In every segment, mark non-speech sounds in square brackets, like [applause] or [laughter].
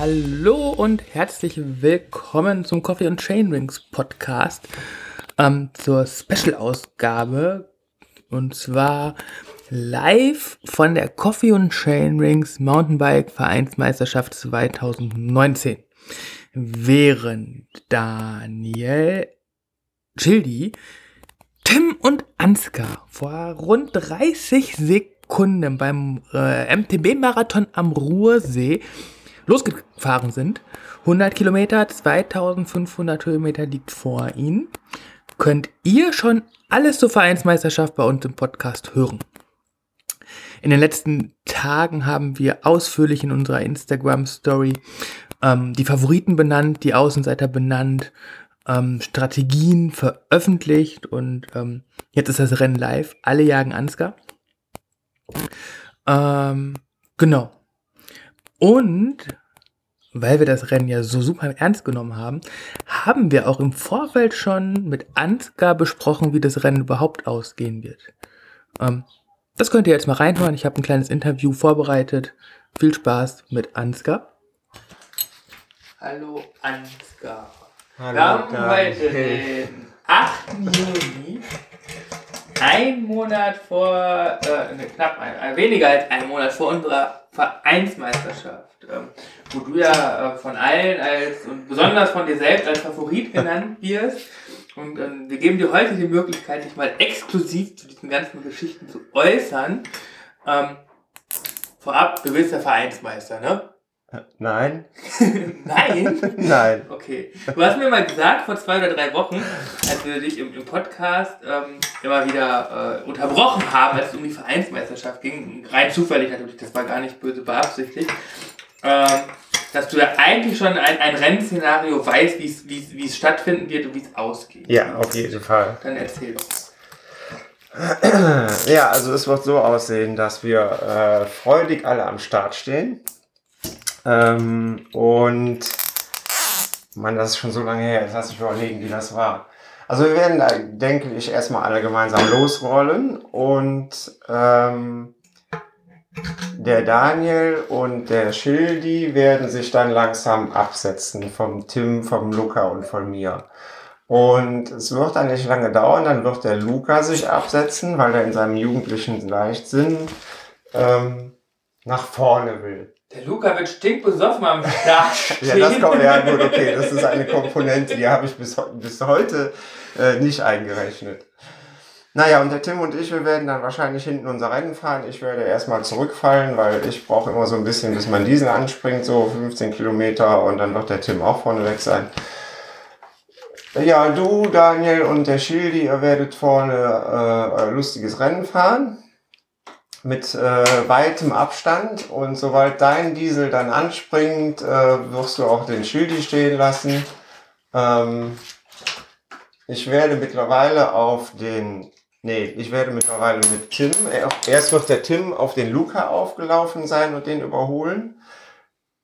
Hallo und herzlich willkommen zum Coffee und Chainrings Podcast, ähm, zur Special-Ausgabe und zwar live von der Coffee und Chainrings Mountainbike Vereinsmeisterschaft 2019. Während Daniel Schildi, Tim und Ansgar vor rund 30 Sekunden beim äh, MTB-Marathon am Ruhrsee losgefahren sind. 100 Kilometer, 2500 Höhenmeter liegt vor ihnen. Könnt ihr schon alles zur Vereinsmeisterschaft bei uns im Podcast hören. In den letzten Tagen haben wir ausführlich in unserer Instagram-Story ähm, die Favoriten benannt, die Außenseiter benannt, ähm, Strategien veröffentlicht und ähm, jetzt ist das Rennen live. Alle jagen Ansgar. Ähm, genau. Und weil wir das Rennen ja so super ernst genommen haben, haben wir auch im Vorfeld schon mit Ansgar besprochen, wie das Rennen überhaupt ausgehen wird. Ähm, das könnt ihr jetzt mal reinhören. Ich habe ein kleines Interview vorbereitet. Viel Spaß mit Ansgar. Hallo Ansgar. Hallo, wir haben heute den 8. Juni, ein Monat vor, äh, ne, knapp ein, ein, weniger als ein Monat vor unserer Vereinsmeisterschaft, ähm, wo du ja äh, von allen als und besonders von dir selbst als Favorit [laughs] genannt wirst. Und ähm, wir geben dir heute die Möglichkeit, dich mal exklusiv zu diesen ganzen Geschichten zu äußern. Ähm, vorab, du bist der Vereinsmeister, ne? Nein. [laughs] Nein? [laughs] Nein. Okay. Du hast mir mal gesagt, vor zwei oder drei Wochen, als wir dich im, im Podcast ähm, immer wieder äh, unterbrochen haben, als es um die Vereinsmeisterschaft ging, rein zufällig natürlich, das war gar nicht böse beabsichtigt, ähm, dass du ja eigentlich schon ein, ein Rennszenario weißt, wie es stattfinden wird und wie es ausgeht. Ja, auf jeden Fall. Dann erzähl doch. [clears throat] Ja, also es wird so aussehen, dass wir äh, freudig alle am Start stehen. Ähm, und man, das ist schon so lange her, jetzt lass mich überlegen, wie das war. Also wir werden da, denke ich, erstmal alle gemeinsam losrollen und ähm, der Daniel und der Schildi werden sich dann langsam absetzen vom Tim, vom Luca und von mir. Und es wird dann nicht lange dauern, dann wird der Luca sich absetzen, weil er in seinem jugendlichen Leichtsinn ähm, nach vorne will. Der Luca wird stinkbesoffen am Start [laughs] stehen. ja, das kommt, ja gut, okay, das ist eine Komponente, die [laughs] habe ich bis, bis heute äh, nicht eingerechnet. Naja, und der Tim und ich, wir werden dann wahrscheinlich hinten unser Rennen fahren. Ich werde erstmal zurückfallen, weil ich brauche immer so ein bisschen, bis mein Diesel anspringt, so 15 Kilometer und dann wird der Tim auch vorne weg sein. Ja, du, Daniel und der Schildi, ihr werdet vorne äh, lustiges Rennen fahren mit äh, weitem Abstand und sobald dein Diesel dann anspringt, äh, wirst du auch den Schildi stehen lassen. Ähm, ich werde mittlerweile auf den, nee, ich werde mittlerweile mit Tim, erst wird der Tim auf den Luca aufgelaufen sein und den überholen.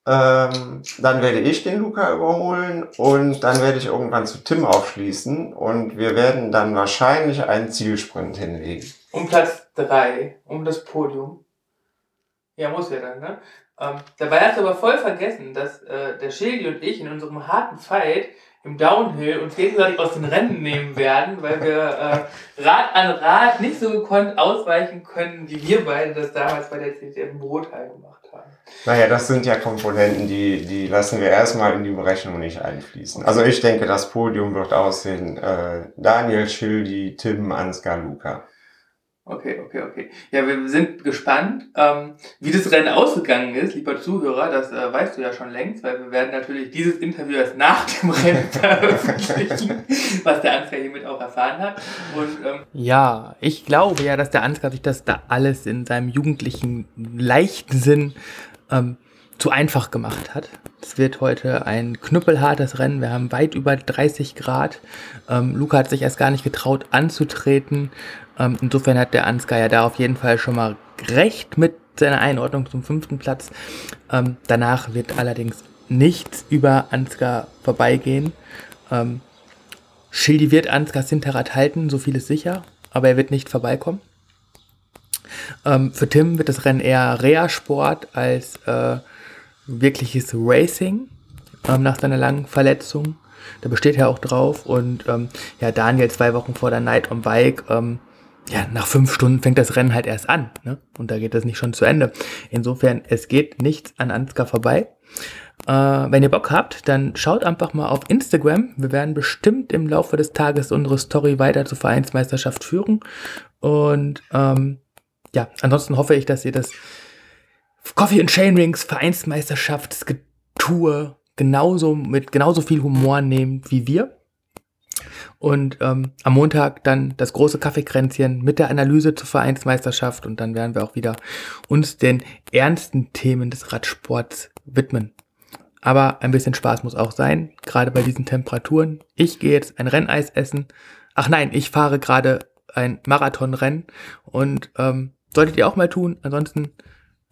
Ähm, dann werde ich den Luca überholen und dann werde ich irgendwann zu Tim aufschließen und wir werden dann wahrscheinlich einen Zielsprint hinlegen um Platz 3, um das Podium. Ja, muss ja dann, ne? Ähm, dabei hast du aber voll vergessen, dass äh, der Schildi und ich in unserem harten Fight im Downhill uns gegenseitig aus den Rennen nehmen werden, weil wir äh, Rad an Rad nicht so gekonnt ausweichen können, wie wir beide das damals bei der CCF Brotheil gemacht haben. Naja, das sind ja Komponenten, die, die lassen wir erstmal in die Berechnung nicht einfließen. Also ich denke, das Podium wird aussehen äh, Daniel Schildi, Tim, Ansgar, Luca. Okay, okay, okay. Ja, wir sind gespannt, ähm, wie das Rennen ausgegangen ist, lieber Zuhörer. Das äh, weißt du ja schon längst, weil wir werden natürlich dieses Interview erst nach dem Rennen [laughs] veröffentlichen, was der Ansgar hiermit auch erfahren hat. Und, ähm, ja, ich glaube ja, dass der Ansgar sich das da alles in seinem jugendlichen Leichtsinn ähm, zu einfach gemacht hat. Es wird heute ein knüppelhartes Rennen. Wir haben weit über 30 Grad. Ähm, Luca hat sich erst gar nicht getraut anzutreten. Ähm, insofern hat der Ansgar ja da auf jeden Fall schon mal recht mit seiner Einordnung zum fünften Platz. Ähm, danach wird allerdings nichts über Ansgar vorbeigehen. Ähm, Schildi wird Ansgars Hinterrad halten, so viel ist sicher, aber er wird nicht vorbeikommen. Ähm, für Tim wird das Rennen eher Reha-Sport als äh, wirkliches Racing ähm, nach seiner langen Verletzung. Da besteht er auch drauf. Und ähm, ja, Daniel zwei Wochen vor der Night on Bike. Ähm, ja, nach fünf Stunden fängt das Rennen halt erst an. Ne? Und da geht das nicht schon zu Ende. Insofern, es geht nichts an Ansgar vorbei. Äh, wenn ihr Bock habt, dann schaut einfach mal auf Instagram. Wir werden bestimmt im Laufe des Tages unsere Story weiter zur Vereinsmeisterschaft führen. Und ähm, ja, ansonsten hoffe ich, dass ihr das Coffee and Chain Rings Vereinsmeisterschaftsgetue genauso mit genauso viel Humor nehmt wie wir. Und ähm, am Montag dann das große Kaffeekränzchen mit der Analyse zur Vereinsmeisterschaft und dann werden wir auch wieder uns den ernsten Themen des Radsports widmen. Aber ein bisschen Spaß muss auch sein, gerade bei diesen Temperaturen. Ich gehe jetzt ein Renneis essen. Ach nein, ich fahre gerade ein Marathonrennen und ähm, solltet ihr auch mal tun. Ansonsten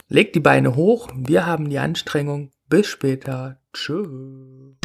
legt die Beine hoch. Wir haben die Anstrengung. Bis später. Tschüss.